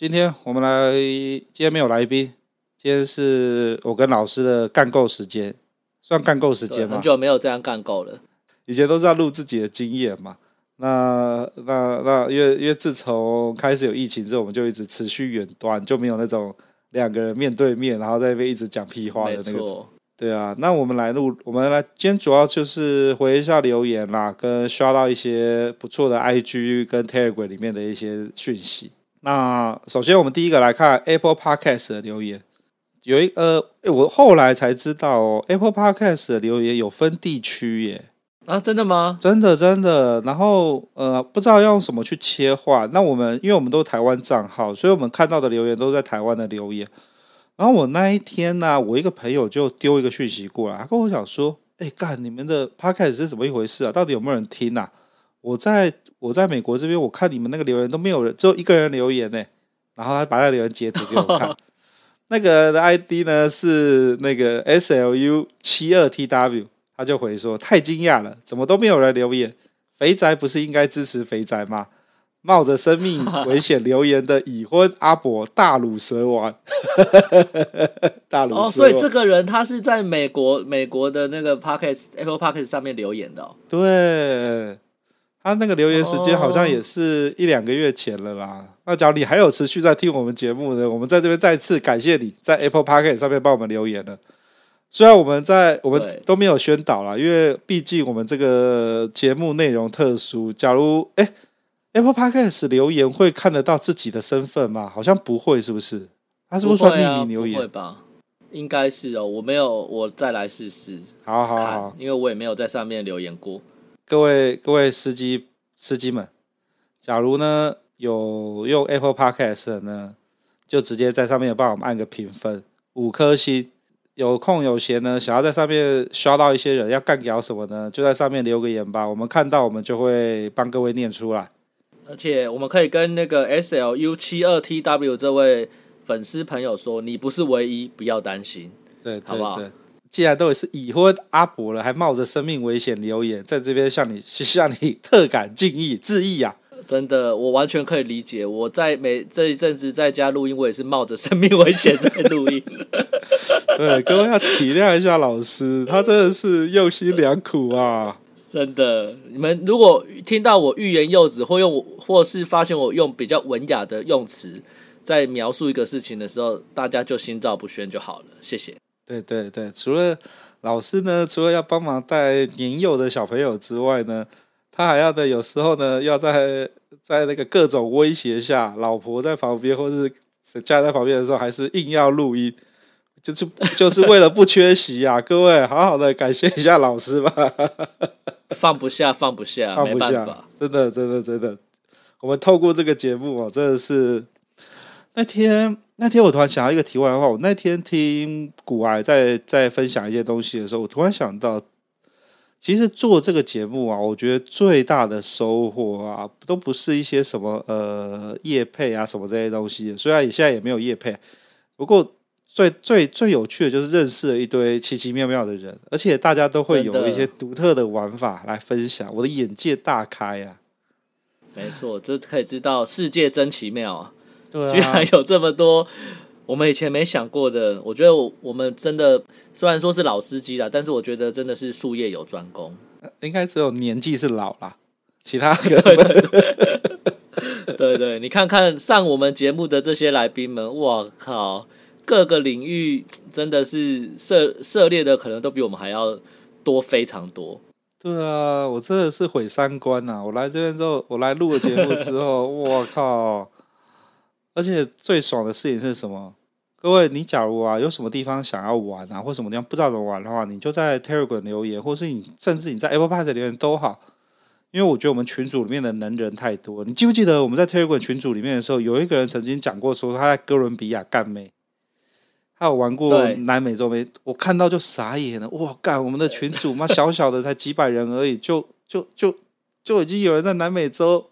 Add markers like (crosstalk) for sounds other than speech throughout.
今天我们来，今天没有来宾，今天是我跟老师的干够时间，算干够时间吗？很久没有这样干够了，以前都是要录自己的经验嘛。那那那，因为因为自从开始有疫情之后，我们就一直持续远端，就没有那种两个人面对面，然后在那边一直讲屁话的那个。对啊，那我们来录，我们来今天主要就是回一下留言啦，跟刷到一些不错的 IG 跟 Telegram 里面的一些讯息。那首先我们第一个来看 Apple Podcast 的留言，有一呃，我后来才知道哦，Apple Podcast 的留言有分地区耶。啊，真的吗？真的真的。然后呃，不知道用什么去切换。那我们因为我们都是台湾账号，所以我们看到的留言都在台湾的留言。然后我那一天呢、啊，我一个朋友就丢一个讯息过来，他跟我讲说：“哎，干，你们的 podcast 是怎么一回事啊？到底有没有人听啊？我在我在美国这边，我看你们那个留言都没有人，只有一个人留言呢。然后他把那留言截图给我看，(laughs) 那个人的 ID 呢是那个 SLU 七二 TW，他就回说：太惊讶了，怎么都没有人留言？肥宅不是应该支持肥宅吗？”冒着生命危险留言的已婚阿伯大乳蛇丸，(laughs) 大鲁蛇。哦，所以这个人他是在美国美国的那个 Podcast Apple Pocket 上面留言的哦。对，他那个留言时间好像也是一两个月前了啦。那假如你还有持续在听我们节目呢，我们在这边再次感谢你在 Apple Podcast 上面帮我们留言了。虽然我们在我们都没有宣导啦，因为毕竟我们这个节目内容特殊。假如哎。欸 Apple Podcast 留言会看得到自己的身份吗？好像不会，是不是？他是不是算匿名留言？不会吧？应该是哦，我没有，我再来试试。好好好，因为我也没有在上面留言过。各位各位司机司机们，假如呢有用 Apple Podcast 的呢，就直接在上面帮我们按个评分，五颗星。有空有闲呢，想要在上面刷到一些人要干掉什么呢？就在上面留个言吧，我们看到我们就会帮各位念出来。而且我们可以跟那个 S L U 七二 T W 这位粉丝朋友说，你不是唯一，不要担心，对，对，好不好？既然都是已婚阿伯了，还冒着生命危险留言，在这边向你向你特感敬意致意啊！真的，我完全可以理解。我在每这一阵子在家录音，我也是冒着生命危险在录音。对，各位要体谅一下老师，他真的是用心良苦啊。真的，你们如果听到我欲言又止，或用或是发现我用比较文雅的用词在描述一个事情的时候，大家就心照不宣就好了。谢谢。对对对，除了老师呢，除了要帮忙带年幼的小朋友之外呢，他还要的有时候呢，要在在那个各种威胁下，老婆在旁边或是家在旁边的时候，还是硬要录音。就是 (laughs) 就是为了不缺席呀、啊，各位好好的感谢一下老师吧。放不下，放不下，放不下，真的，真的，真的。我们透过这个节目哦，真的是那天那天我突然想到一个题外话，我那天听古癌在在分享一些东西的时候，我突然想到，其实做这个节目啊，我觉得最大的收获啊，都不是一些什么呃业配啊什么这些东西，虽然也现在也没有业配，不过。最最最有趣的就是认识了一堆奇奇妙妙的人，而且大家都会有一些独特的玩法来分享，我的眼界大开啊！没错，就可以知道世界真奇妙啊！对啊，居然有这么多我们以前没想过的。我觉得我我们真的虽然说是老司机了，但是我觉得真的是术业有专攻。应该只有年纪是老啦，其他的对对对，对 (laughs) 对，你看看上我们节目的这些来宾们，我靠！各个领域真的是涉涉猎的，可能都比我们还要多非常多。对啊，我真的是毁三观啊！我来这边之后，我来录了节目之后，(laughs) 我靠！而且最爽的事情是什么？各位，你假如啊有什么地方想要玩啊，或什么地方不知道怎么玩的话，你就在 Telegram 留言，或是你甚至你在 Apple Podcast 留言都好。因为我觉得我们群组里面的能人太多。你记不记得我们在 Telegram 群组里面的时候，有一个人曾经讲过说他在哥伦比亚干妹，他有玩过南美洲妹，我看到就傻眼了。哇，干我们的群组嘛，小小的才几百人而已，就就就就已经有人在南美洲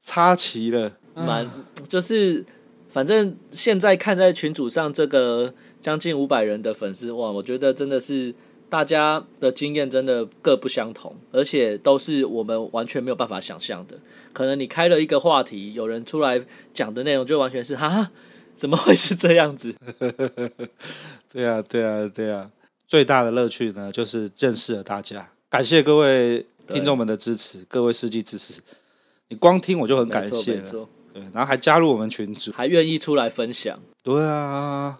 插旗了。蛮就是，反正现在看在群组上这个将近五百人的粉丝，哇，我觉得真的是。大家的经验真的各不相同，而且都是我们完全没有办法想象的。可能你开了一个话题，有人出来讲的内容就完全是哈，怎么会是这样子？(laughs) 对啊，对啊，对啊！最大的乐趣呢，就是认识了大家。感谢各位听众们的支持，各位司机支持。你光听我就很感谢了，对，然后还加入我们群组，还愿意出来分享。对啊。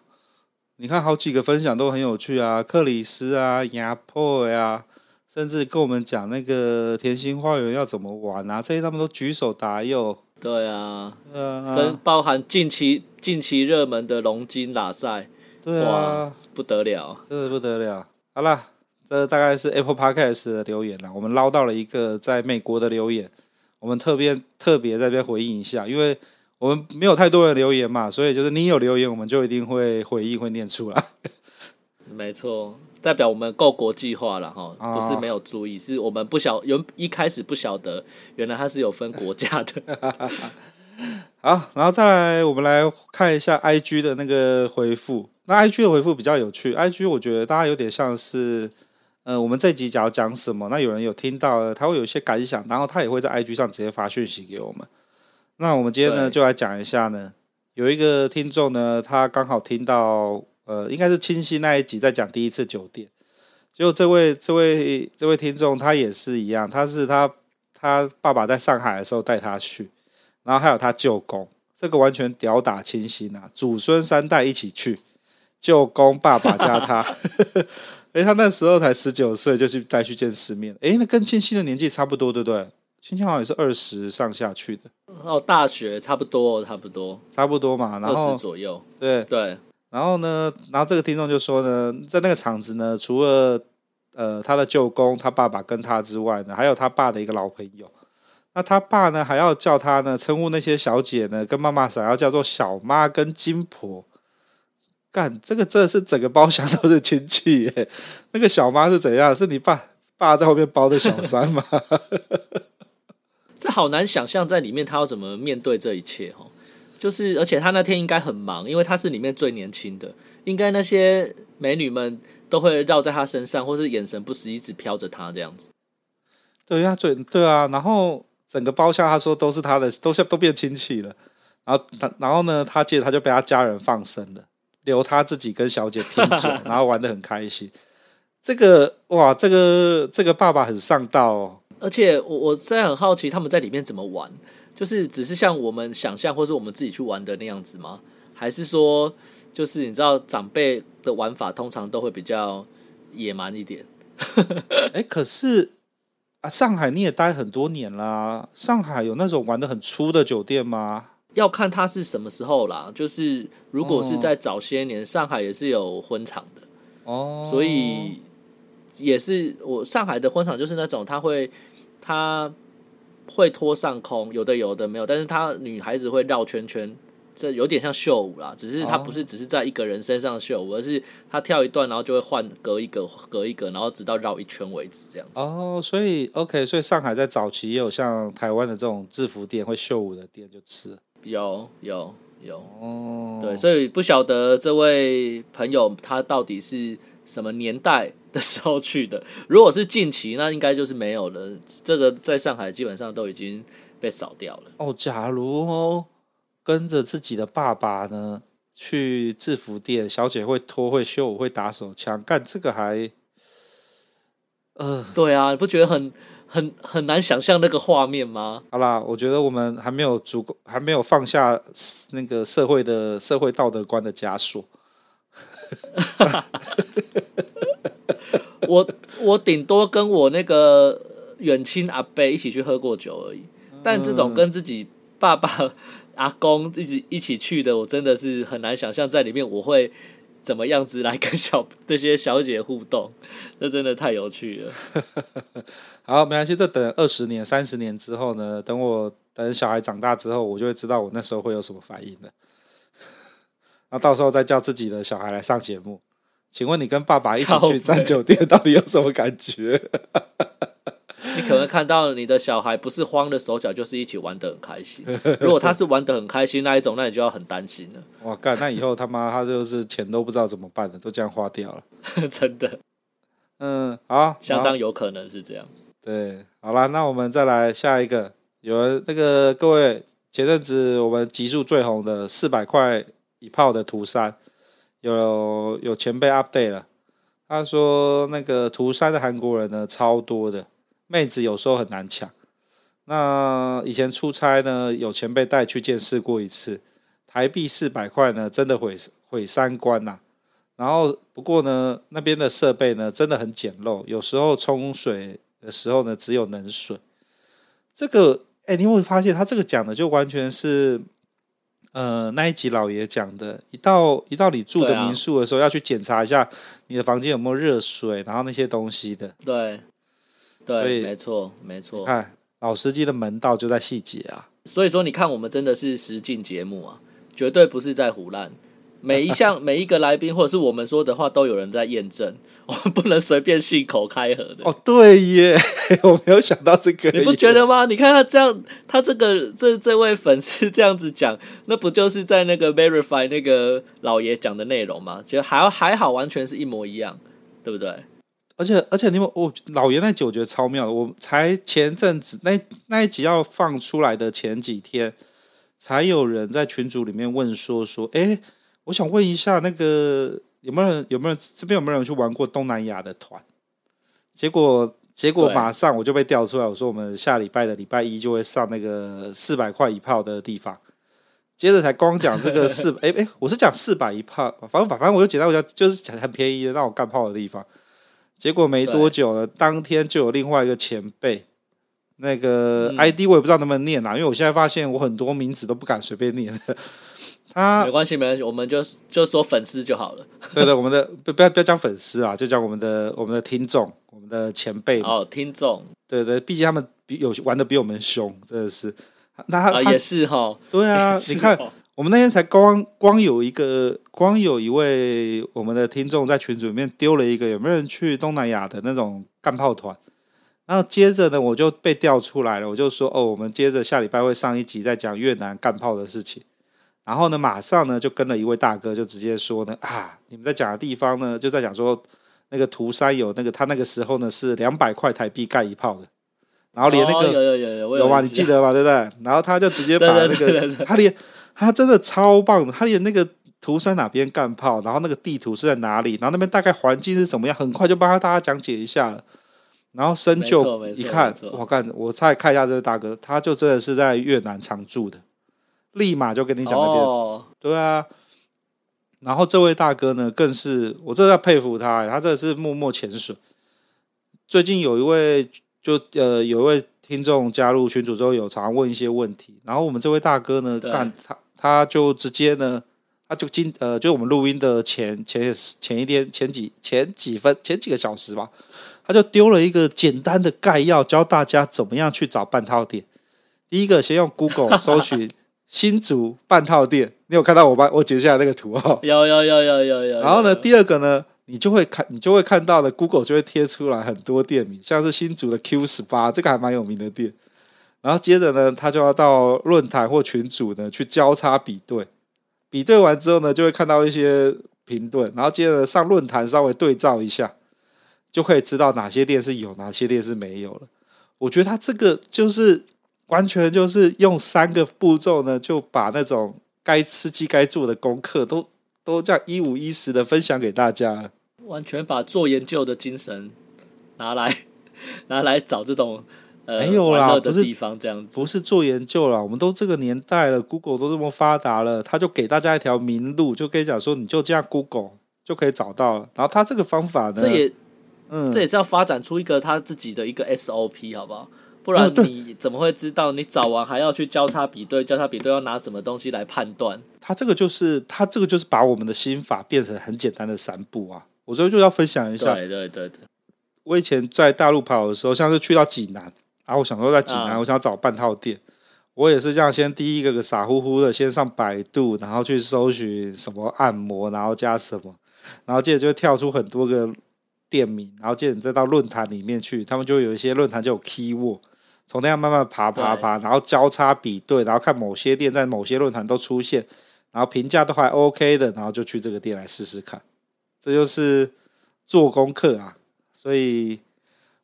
你看，好几个分享都很有趣啊，克里斯啊、亚破呀，甚至跟我们讲那个甜心花园要怎么玩啊，这些他们都举手答右。对啊，嗯，跟包含近期近期热门的龙金拉赛，对啊，不得了，真的不得了。好了，这大概是 Apple Podcast 的留言了，我们捞到了一个在美国的留言，我们特别特别在这边回应一下，因为。我们没有太多人留言嘛，所以就是你有留言，我们就一定会回应，会念出来。没错，代表我们够国际化了哈，不是没有注意，是我们不晓原一开始不晓得，原来它是有分国家的。(laughs) 好，然后再来，我们来看一下 IG 的那个回复。那 IG 的回复比较有趣，IG 我觉得大家有点像是，呃，我们这集假如讲什么，那有人有听到，他会有一些感想，然后他也会在 IG 上直接发讯息给我们。那我们今天呢，就来讲一下呢，有一个听众呢，他刚好听到，呃，应该是清新那一集在讲第一次酒店，结果这位这位这位听众他也是一样，他是他他爸爸在上海的时候带他去，然后还有他舅公，这个完全屌打清新啊，祖孙三代一起去，舅公爸爸加他，(laughs) 诶，他那时候才十九岁就去带去见世面，诶，那跟清新的年纪差不多，对不对？清新好像也是二十上下去的。哦，大学差不多，差不多，差不多嘛，然后二十左右，对对，然后呢，然后这个听众就说呢，在那个场子呢，除了呃他的舅公、他爸爸跟他之外呢，还有他爸的一个老朋友，那他爸呢还要叫他呢称呼那些小姐呢跟妈妈想要叫做小妈跟金婆，干这个真的是整个包厢 (laughs) 都是亲戚耶，那个小妈是怎样？是你爸爸在后面包的小三吗？(laughs) 这好难想象，在里面他要怎么面对这一切哦，就是，而且他那天应该很忙，因为他是里面最年轻的，应该那些美女们都会绕在他身上，或是眼神不时一直飘着他这样子。对呀，对对啊，然后整个包厢他说都是他的，都像都变亲戚了。然后他，然后呢，他接着他就被他家人放生了，留他自己跟小姐拼酒，(laughs) 然后玩的很开心。这个哇，这个这个爸爸很上道哦。而且我我真的很好奇他们在里面怎么玩，就是只是像我们想象或是我们自己去玩的那样子吗？还是说就是你知道长辈的玩法通常都会比较野蛮一点？(laughs) 哎，可是啊，上海你也待很多年啦，上海有那种玩的很粗的酒店吗？要看它是什么时候啦。就是如果是在早些年，上海也是有婚场的哦，所以也是我上海的婚场就是那种他会。他会拖上空，有的有的没有，但是他女孩子会绕圈圈，这有点像秀舞啦。只是他不是只是在一个人身上秀舞，而是他跳一段，然后就会换隔一个隔一个，然后直到绕一圈为止这样子。哦，所以 OK，所以上海在早期也有像台湾的这种制服店会秀舞的店，就是有有有哦，对，所以不晓得这位朋友他到底是什么年代的时候去的，如果是近期，那应该就是没有了。这个在上海基本上都已经被扫掉了。哦，假如哦，跟着自己的爸爸呢去制服店，小姐会脱会秀会打手枪，干这个还，呃，对啊，你不觉得很很很难想象那个画面吗？好啦，我觉得我们还没有足够，还没有放下那个社会的社会道德观的枷锁。(laughs) 我我顶多跟我那个远亲阿伯一起去喝过酒而已，但这种跟自己爸爸、阿公一起一起去的，我真的是很难想象在里面我会怎么样子来跟小这些小姐互动，这真的太有趣了。(laughs) 好，没关系，这等二十年、三十年之后呢？等我等小孩长大之后，我就会知道我那时候会有什么反应的。(laughs) 那到时候再叫自己的小孩来上节目，请问你跟爸爸一起去占酒店，到底有什么感觉？你可能看到你的小孩不是慌的手脚，就是一起玩得很开心。(laughs) 如果他是玩得很开心那一种，那你就要很担心了。哇，干！那以后他妈他就是钱都不知道怎么办的，都这样花掉了。(laughs) 真的，嗯，好，相当有可能是这样。对，好了，那我们再来下一个。有人那个各位，前阵子我们集数最红的四百块一炮的图三，有有前辈 update 了。他说那个涂山的韩国人呢超多的。妹子有时候很难抢。那以前出差呢，有前辈带去见识过一次，台币四百块呢，真的毁毁三观呐。然后不过呢，那边的设备呢，真的很简陋，有时候冲水的时候呢，只有冷水。这个，哎，你会发现他这个讲的就完全是，呃，那一集老爷讲的，一到一到你住的民宿的时候，要去检查一下你的房间有没有热水，然后那些东西的。对。对，没错，没错。看老司机的门道就在细节啊。所以说，你看我们真的是实境节目啊，绝对不是在胡乱。每一项、(laughs) 每一个来宾或者是我们说的话，都有人在验证。(laughs) 我们不能随便信口开河的。哦，对耶，(laughs) 我没有想到这个。你不觉得吗？你看他这样，他这个这这位粉丝这样子讲，那不就是在那个 verify 那个老爷讲的内容吗？其实还还好，完全是一模一样，对不对？而且而且，你们我老爷那集我觉得超妙的。我才前阵子那那一集要放出来的前几天，才有人在群组里面问说说，哎，我想问一下，那个有没有人有没有这边有没有人去玩过东南亚的团？结果结果马上我就被调出来，我说我们下礼拜的礼拜一就会上那个四百块一炮的地方。接着才光讲这个四，哎哎，我是讲四百一炮，反正反正我就简单我讲就是很便宜的让我干炮的地方。结果没多久了，当天就有另外一个前辈，那个 ID 我也不知道能不能念啦，因为我现在发现我很多名字都不敢随便念。(laughs) 他没关系，没关系，我们就就说粉丝就好了。对对，我们的不不要不要讲粉丝啊，就讲我们的我们的听众，我们的前辈。哦，听众。对对，毕竟他们比有玩的比我们凶，真的是。那他、啊、也是哈。对啊，(laughs) 你看。我们那天才光光有一个，光有一位我们的听众在群组里面丢了一个，有没有人去东南亚的那种干炮团？然后接着呢，我就被调出来了，我就说哦，我们接着下礼拜会上一集再讲越南干炮的事情。然后呢，马上呢就跟了一位大哥，就直接说呢啊，你们在讲的地方呢，就在讲说那个涂山有那个他那个时候呢是两百块台币盖一炮的，然后连那个、哦、有有有有有吗？你记得吗？对不对？然后他就直接把那个他连。他真的超棒的，他连那个图山哪边干炮，然后那个地图是在哪里，然后那边大概环境是怎么样，很快就帮他大家讲解一下了。然后深究一看，我看我再看一下这位大哥，他就真的是在越南常住的，立马就跟你讲那边。哦、对啊，然后这位大哥呢，更是我真的要佩服他，他真的是默默潜水。最近有一位就呃有一位听众加入群组之后，有常问一些问题，然后我们这位大哥呢，干他。他就直接呢，他就今呃，就我们录音的前前前一天前几前几分前几个小时吧，他就丢了一个简单的概要，教大家怎么样去找半套店。第一个，先用 Google 搜寻 (laughs) 新竹半套店，你有看到我把我截下来那个图哦？有有有有有有。然后呢，第二个呢，你就会看，你就会看到的 Google 就会贴出来很多店名，像是新竹的 Q 十八，这个还蛮有名的店。然后接着呢，他就要到论坛或群组呢去交叉比对，比对完之后呢，就会看到一些评论，然后接着上论坛稍微对照一下，就可以知道哪些店是有，哪些店是没有了。我觉得他这个就是完全就是用三个步骤呢，就把那种该吃鸡该做的功课都都这样一五一十的分享给大家，完全把做研究的精神拿来 (laughs) 拿来找这种呃。没有啦，不是地方这样子，不是做研究啦。我们都这个年代了，Google 都这么发达了，他就给大家一条明路，就跟你讲说，你就这样 Google 就可以找到了。然后他这个方法呢，这也，嗯，这也是要发展出一个他自己的一个 SOP，好不好？不然你怎么会知道？你找完还要去交叉比对，交叉比对要拿什么东西来判断？他这个就是他这个就是把我们的心法变成很简单的三步啊！我所以就要分享一下。对对对对，我以前在大陆跑的时候，像是去到济南，然后我想说在济南，我想要找半套店。嗯我也是这样，先第一个个傻乎乎的，先上百度，然后去搜寻什么按摩，然后加什么，然后接着就会跳出很多个店名，然后接着你再到论坛里面去，他们就有一些论坛就有 keyword，从那样慢慢爬爬爬，然后交叉比对，然后看某些店在某些论坛都出现，然后评价都还 OK 的，然后就去这个店来试试看，这就是做功课啊。所以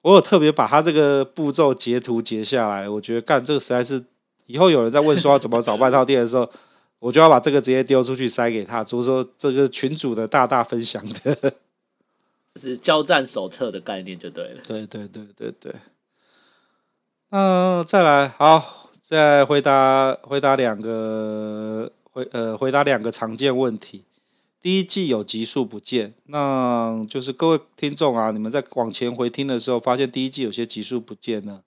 我有特别把他这个步骤截图截下来，我觉得干这个实在是。以后有人在问说要怎么找半套店的时候，(laughs) 我就要把这个直接丢出去塞给他，就是说这个群主的大大分享的，(laughs) 是交战手册的概念就对了。对对对对对。嗯，再来，好，再回答回答两个回呃回答两个常见问题。第一季有集数不见，那就是各位听众啊，你们在往前回听的时候，发现第一季有些集数不见呢，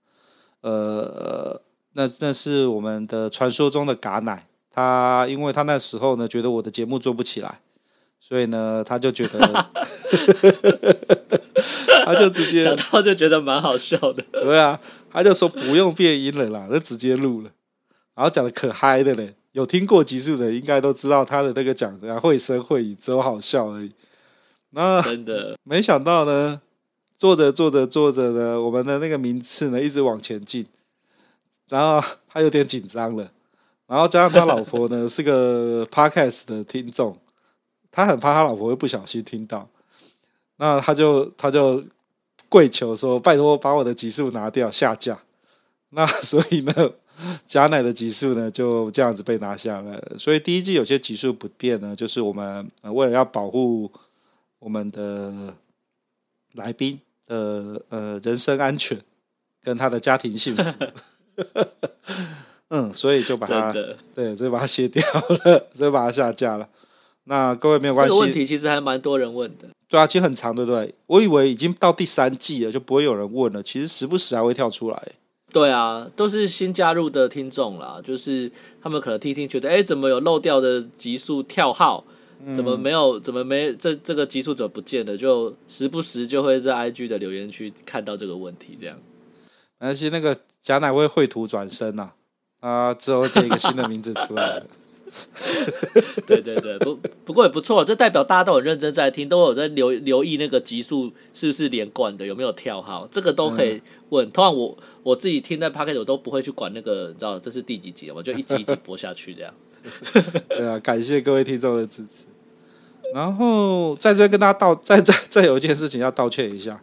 呃。那那是我们的传说中的嘎奶，他因为他那时候呢觉得我的节目做不起来，所以呢他就觉得，他就直接 (laughs) (laughs) 想到就觉得蛮好笑的，对啊，他就说不用变音了啦，就直接录了，然后讲的可嗨的嘞，有听过集数的应该都知道他的那个讲的会声会影只有好笑而已，那真的 (laughs) 没想到呢，做着做着做着呢，我们的那个名次呢一直往前进。然后他有点紧张了，然后加上他老婆呢 (laughs) 是个 podcast 的听众，他很怕他老婆会不小心听到，那他就他就跪求说：“拜托把我的集数拿掉下架。”那所以呢，(laughs) 假奶的集数呢就这样子被拿下了。所以第一季有些集数不变呢，就是我们为了要保护我们的来宾的呃人身安全跟他的家庭幸福。(laughs) 嗯，所以就把它对，所以把它卸掉了，所以把它下架了。那各位没有关系，这个问题其实还蛮多人问的。对啊，其实很长，对不对？我以为已经到第三季了，就不会有人问了。其实时不时还会跳出来。对啊，都是新加入的听众啦，就是他们可能听听觉得，哎，怎么有漏掉的集数跳号？怎么没有？怎么没？这这个集数怎么不见了？就时不时就会在 IG 的留言区看到这个问题，这样。而且那个贾乃威绘图转身呐，啊，之后会给一个新的名字出来了。(laughs) 对对对，不不过也不错，这代表大家都很认真在听，都有在留留意那个集数是不是连贯的，有没有跳号，这个都可以问。嗯、通常我我自己听在 Podcast 我都不会去管那个，你知道这是第几集，我就 (laughs) 一集一集播下去这样。(laughs) 对啊，感谢各位听众的支持。然后在这边跟大家道，再再再有一件事情要道歉一下。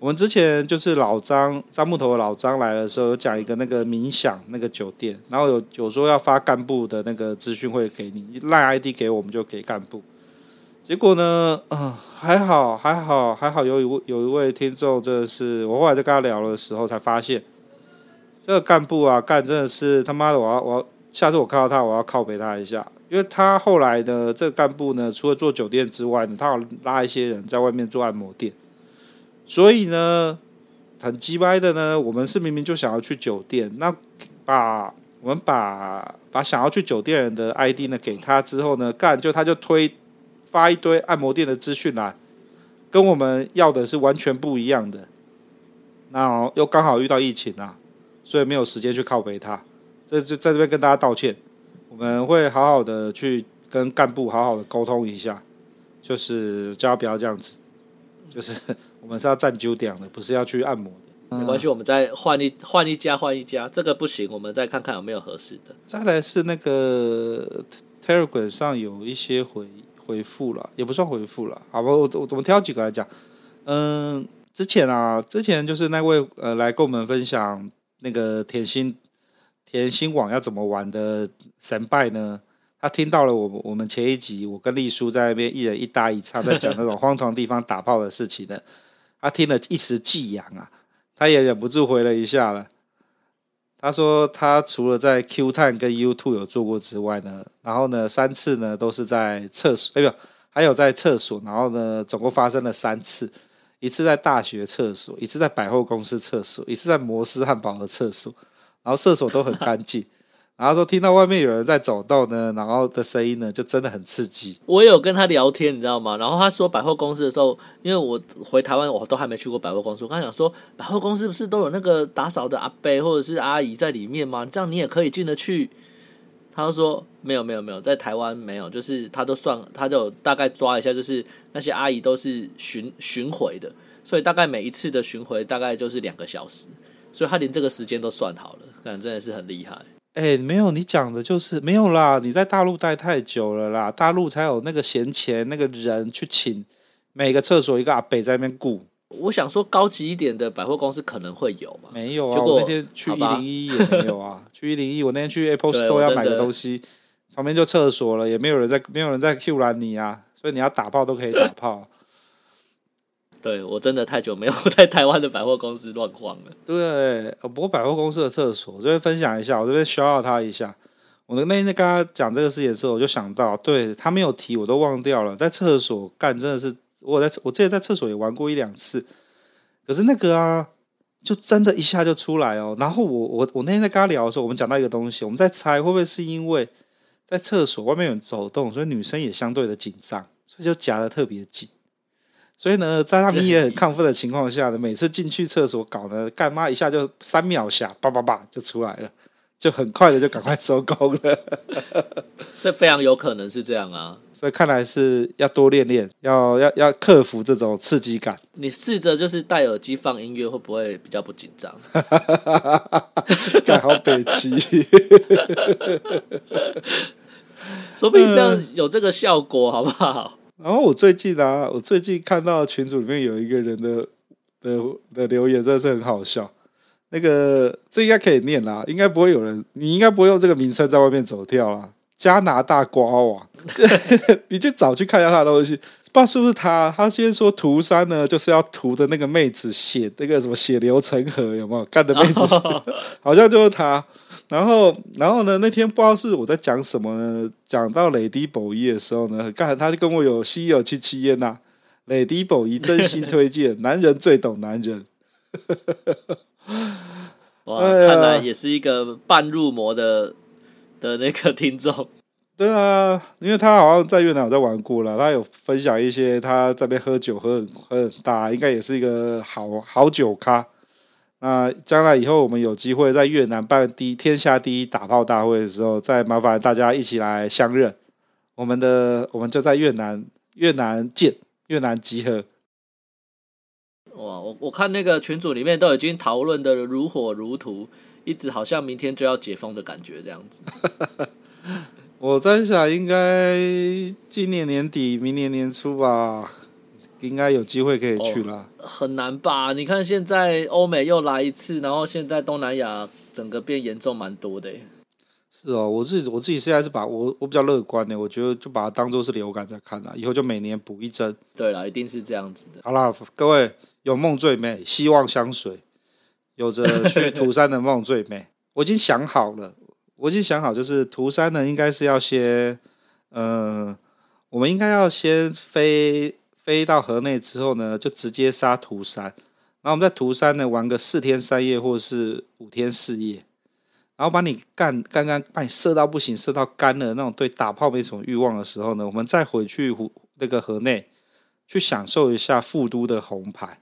我们之前就是老张张木头的老张来的时候，有讲一个那个冥想那个酒店，然后有有说要发干部的那个资讯会给你，赖 ID 给我们就给干部。结果呢，嗯，还好还好还好，有一位有一位听众真的是，我后来在跟他聊的时候才发现，这个干部啊干真的是他妈的，我要我要下次我看到他，我要靠陪他一下，因为他后来的这个干部呢，除了做酒店之外呢，他要拉一些人在外面做按摩店。所以呢，很鸡歪的呢，我们是明明就想要去酒店，那把我们把把想要去酒店人的 ID 呢给他之后呢，干就他就推发一堆按摩店的资讯来，跟我们要的是完全不一样的。那又刚好遇到疫情啊，所以没有时间去靠北他，这就在这边跟大家道歉，我们会好好的去跟干部好好的沟通一下，就是叫他不要这样子，就是。我们是要站酒店的，不是要去按摩的。没关系，我们再换一换一家，换一家。这个不行，我们再看看有没有合适的。再来是那个 Telegram 上有一些回回复了，也不算回复了。好吧，我我我们挑几个来讲。嗯，之前啊，之前就是那位呃来跟我们分享那个甜心甜心网要怎么玩的神拜呢？他听到了我我们前一集我跟丽叔在那边一人一搭一唱，在讲那种荒唐地方打炮的事情呢。他听了一时技痒啊，他也忍不住回了一下了。他说他除了在 Q 探跟 YouTube 有做过之外呢，然后呢三次呢都是在厕所，哎不，还有在厕所，然后呢总共发生了三次。一次在大学厕所，一次在百货公司厕所，一次在摩斯汉堡的厕所，然后厕所都很干净。然后说听到外面有人在走动呢，然后的声音呢，就真的很刺激。我有跟他聊天，你知道吗？然后他说百货公司的时候，因为我回台湾，我都还没去过百货公司。我刚想说，百货公司不是都有那个打扫的阿伯或者是阿姨在里面吗？这样你也可以进得去。他就说没有没有没有，在台湾没有，就是他都算，他就大概抓一下，就是那些阿姨都是巡巡回的，所以大概每一次的巡回大概就是两个小时，所以他连这个时间都算好了，感觉真的是很厉害。哎、欸，没有，你讲的就是没有啦。你在大陆待太久了啦，大陆才有那个闲钱，那个人去请每个厕所一个阿北在那边雇。我想说，高级一点的百货公司可能会有嘛？没有啊，我那天去一零一也没有啊。去一零一，我那天去 (laughs) Apple Store 要买个东西，旁边就厕所了，也没有人在，没有人在 Q 拦你啊。所以你要打炮都可以打炮。对，我真的太久没有 (laughs) 在台湾的百货公司乱逛了。对，不过百货公司的厕所，我这边分享一下，我这边 shout out 他一下。我那天在跟他讲这个事情的时候，我就想到，对他没有提，我都忘掉了。在厕所干真的是，我在我之前在厕所也玩过一两次，可是那个啊，就真的一下就出来哦。然后我我我那天在跟他聊的时候，我们讲到一个东西，我们在猜会不会是因为在厕所外面有人走动，所以女生也相对的紧张，所以就夹得特别紧。所以呢，在他们也很亢奋的情况下呢，每次进去厕所搞呢，干妈一下就三秒下，叭叭叭就出来了，就很快的就赶快收工了。这非常有可能是这样啊，所以看来是要多练练，要要要克服这种刺激感。你试着就是戴耳机放音乐，会不会比较不紧张？(laughs) 干好北齐，(laughs) 说不定这样有这个效果，好不好？然后我最近啊，我最近看到群组里面有一个人的的的留言，真的是很好笑。那个这应该可以念啦，应该不会有人，你应该不会用这个名称在外面走跳啦。加拿大瓜娃，(laughs) 你就早去看一下他的东西，不知道是不是他。他先说涂山呢，就是要涂的那个妹子血，那个什么血流成河，有没有干的妹子？好像就是他。然后，然后呢？那天不知道是我在讲什么呢？讲到雷迪宝一的时候呢，刚才他就跟我有心有戚戚焉呐。雷迪宝一真心推荐，男人最懂男人。哇，看来也是一个半入魔的的那个听众。对啊，因为他好像在越南有在玩过了，他有分享一些他在那边喝酒喝很喝很大，应该也是一个好好酒咖。那将来以后我们有机会在越南办第一天下第一打炮大会的时候，再麻烦大家一起来相认。我们的我们就在越南越南见，越南集合。哇，我我看那个群组里面都已经讨论的如火如荼，一直好像明天就要解封的感觉这样子。(laughs) 我在想，应该今年年底、明年年初吧。应该有机会可以去啦，哦，很难吧？你看现在欧美又来一次，然后现在东南亚整个变严重蛮多的。是哦，我自己我自己现在是把我我比较乐观的，我觉得就把它当做是流感在看啦，以后就每年补一针。对啦，一定是这样子的。好啦，各位有梦最美，希望香水，有着去涂山的梦最美。(laughs) 我已经想好了，我已经想好，就是涂山呢，应该是要先，嗯、呃，我们应该要先飞。飞到河内之后呢，就直接杀涂山，然后我们在涂山呢玩个四天三夜，或是五天四夜，然后把你干刚刚，把你射到不行，射到干了那种对打炮没什么欲望的时候呢，我们再回去湖那个河内去享受一下富都的红牌，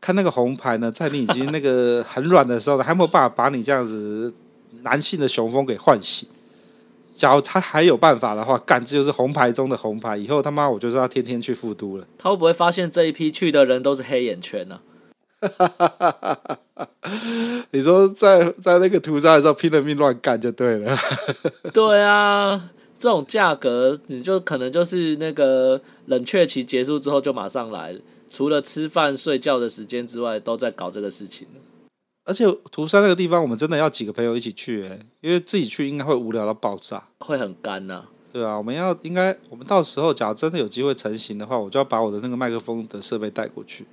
看那个红牌呢，在你已经那个很软的时候，还没有办法把你这样子男性的雄风给唤醒。假如他还有办法的话，干这就是红牌中的红牌。以后他妈我就是要天天去复都了。他会不会发现这一批去的人都是黑眼圈呢、啊？(laughs) 你说在在那个屠杀的时候拼了命乱干就对了。(laughs) 对啊，这种价格你就可能就是那个冷却期结束之后就马上来，除了吃饭睡觉的时间之外，都在搞这个事情。而且涂山那个地方，我们真的要几个朋友一起去哎，因为自己去应该会无聊到爆炸，会很干呐。对啊，我们要应该，我们到时候假如真的有机会成型的话，我就要把我的那个麦克风的设备带过去。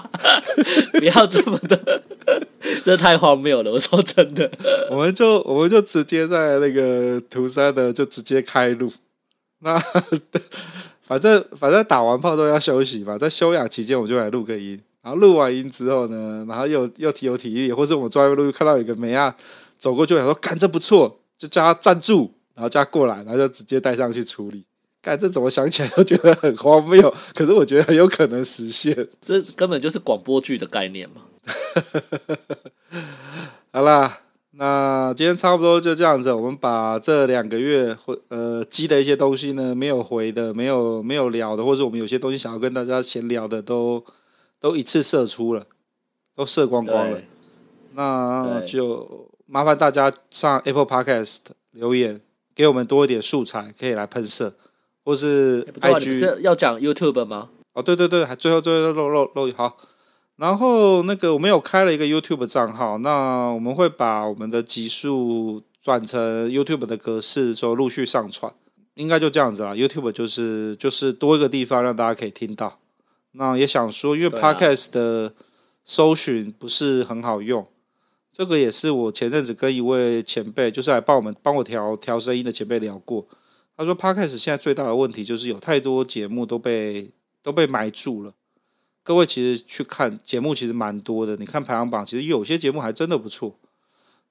(laughs) 不要这么的，(laughs) 这太荒谬了。我说真的，(laughs) 我们就我们就直接在那个涂山的就直接开录，那反正反正打完炮都要休息嘛，在休养期间我就来录个音，然后录完音之后呢，然后又又提有体力，或者我专门录看到有个梅亚走过去，想说干这不错，就叫他站住，然后叫他过来，然后就直接带上去处理。干这怎么想起来都觉得很荒谬，可是我觉得很有可能实现。这根本就是广播剧的概念嘛。(laughs) 好啦。那今天差不多就这样子，我们把这两个月或呃积的一些东西呢，没有回的，没有没有聊的，或者我们有些东西想要跟大家闲聊的，都都一次射出了，都射光光了。那就麻烦大家上 Apple Podcast 留言，给我们多一点素材，可以来喷射，或是 IG 是要讲 YouTube 吗？哦，对对对，还最后最后漏漏漏好。然后那个我们有开了一个 YouTube 账号，那我们会把我们的集数转成 YouTube 的格式，说陆续上传，应该就这样子啦。YouTube 就是就是多一个地方让大家可以听到。那也想说，因为 Podcast 的搜寻不是很好用，这个也是我前阵子跟一位前辈，就是来帮我们帮我调调声音的前辈聊过。他说 Podcast 现在最大的问题就是有太多节目都被都被埋住了。各位其实去看节目其实蛮多的，你看排行榜，其实有些节目还真的不错。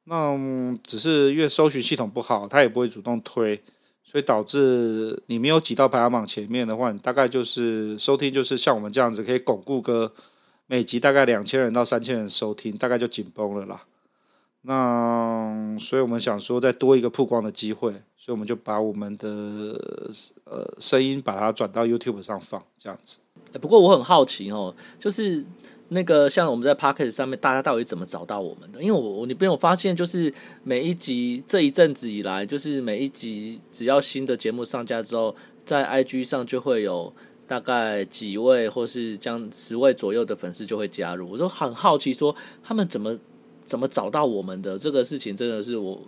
那、嗯、只是因为搜寻系统不好，他也不会主动推，所以导致你没有挤到排行榜前面的话，你大概就是收听就是像我们这样子，可以巩固个每集大概两千人到三千人收听，大概就紧绷了啦。那所以我们想说再多一个曝光的机会，所以我们就把我们的呃声音把它转到 YouTube 上放，这样子。不过我很好奇哦，就是那个像我们在 Podcast 上面，大家到底怎么找到我们的？因为我我你没有发现，就是每一集这一阵子以来，就是每一集只要新的节目上架之后，在 IG 上就会有大概几位或是将十位左右的粉丝就会加入。我都很好奇，说他们怎么怎么找到我们的这个事情，真的是我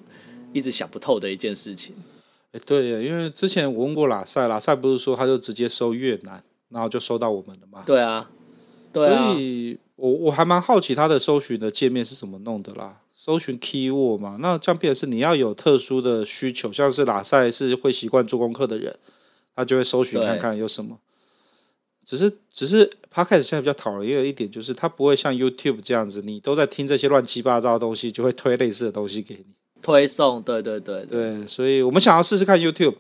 一直想不透的一件事情。哎，对呀，因为之前我问过拉塞，拉塞不是说他就直接收越南。然后就收到我们的嘛。对啊，对啊。所以我我还蛮好奇他的搜寻的界面是怎么弄的啦。搜寻 keyword 嘛，那这样变成是你要有特殊的需求，像是拉塞是会习惯做功课的人，他就会搜寻看看有什么。只是只是 Podcast 现在比较讨厌的一点就是，他不会像 YouTube 这样子，你都在听这些乱七八糟的东西，就会推类似的东西给你推送。对对对对，对，所以我们想要试试看 YouTube。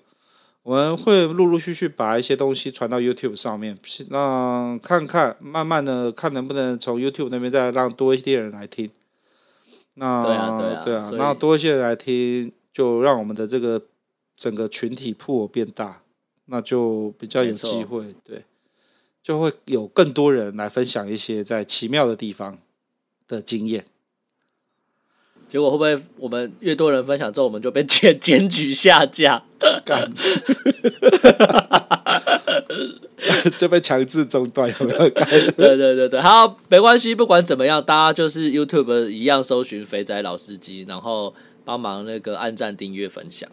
我们会陆陆续续把一些东西传到 YouTube 上面，让看看，慢慢的看能不能从 YouTube 那边再让多一些人来听。那对啊，对啊，对啊，那多一些人来听，就让我们的这个整个群体铺变大，那就比较有机会，对，就会有更多人来分享一些在奇妙的地方的经验。结果会不会我们越多人分享之后，我们就被检检举下架？干，(laughs) 就被强制中断，有没有？对对对对，好，没关系，不管怎么样，大家就是 YouTube 一样搜寻“肥仔老司机”，然后帮忙那个按赞、订阅、分享。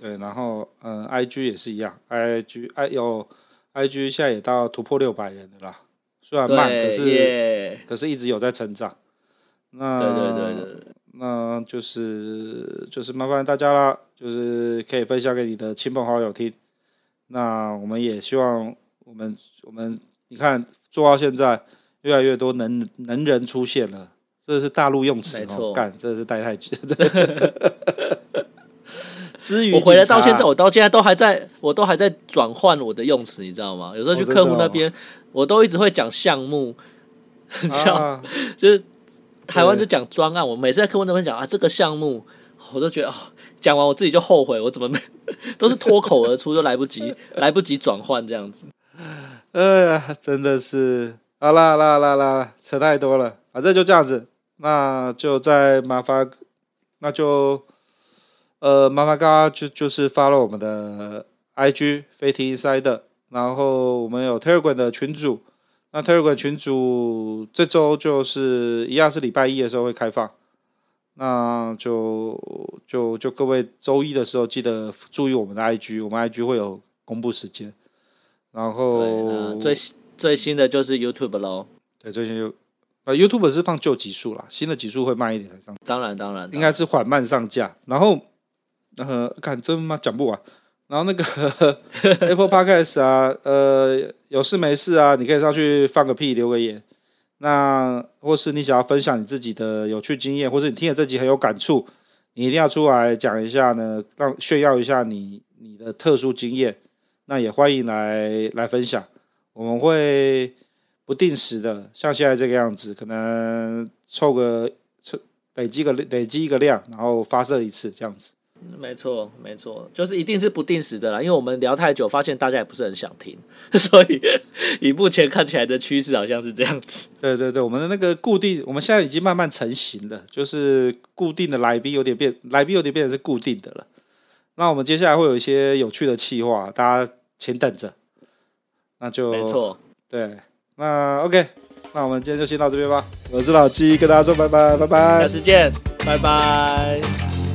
对，然后嗯，IG 也是一样，IG I 有 IG 现在也到突破六百人的啦，虽然慢，可是.可是一直有在成长。那对对对对。那就是就是麻烦大家啦，就是可以分享给你的亲朋好友听。那我们也希望我们我们你看做到现在，越来越多能能人出现了，这是大陆用词哦，干，这是带太久。(laughs) 至于我回来到现在，我到现在都还在，我都还在转换我的用词，你知道吗？有时候去客户那边，我都一直会讲项目，你知道，(laughs) 就是。台湾就讲专案，我每次在客户那边讲啊，这个项目，我都觉得哦，讲完我自己就后悔，我怎么没 (laughs) 都是脱口而出，就来不及 (laughs) 来不及转换这样子。哎呀，真的是，好啦好啦啦啦，扯太多了，反正就这样子，那就再麻烦，那就呃麻烦大家就就是 follow 我们的 IG 飞踢 Insider，然后我们有 Telegram 的群组。那 Telegram 群组这周就是一样是礼拜一的时候会开放，那就就就各位周一的时候记得注意我们的 IG，我们 IG 会有公布时间。然后最最新的就是 YouTube 喽。对，最新就呃 YouTube 是放旧集数啦，新的集数会慢一点才上。当然当然，应该是缓慢上架。然后呃，看真妈讲不完。然后那个 (laughs) Apple Podcast 啊，呃，有事没事啊，你可以上去放个屁，留个言。那或是你想要分享你自己的有趣经验，或是你听了这集很有感触，你一定要出来讲一下呢，让炫耀一下你你的特殊经验。那也欢迎来来分享，我们会不定时的，像现在这个样子，可能凑个凑累积个累积一个量，然后发射一次这样子。没错，没错，就是一定是不定时的啦，因为我们聊太久，发现大家也不是很想听，(laughs) 所以以目前看起来的趋势，好像是这样子。对对对，我们的那个固定，我们现在已经慢慢成型了，就是固定的来宾有点变，来宾有点变成是固定的了。那我们接下来会有一些有趣的企划，大家请等着。那就没错，对，那 OK，那我们今天就先到这边吧。我是老鸡，跟大家说拜拜，拜拜，下次见，拜拜。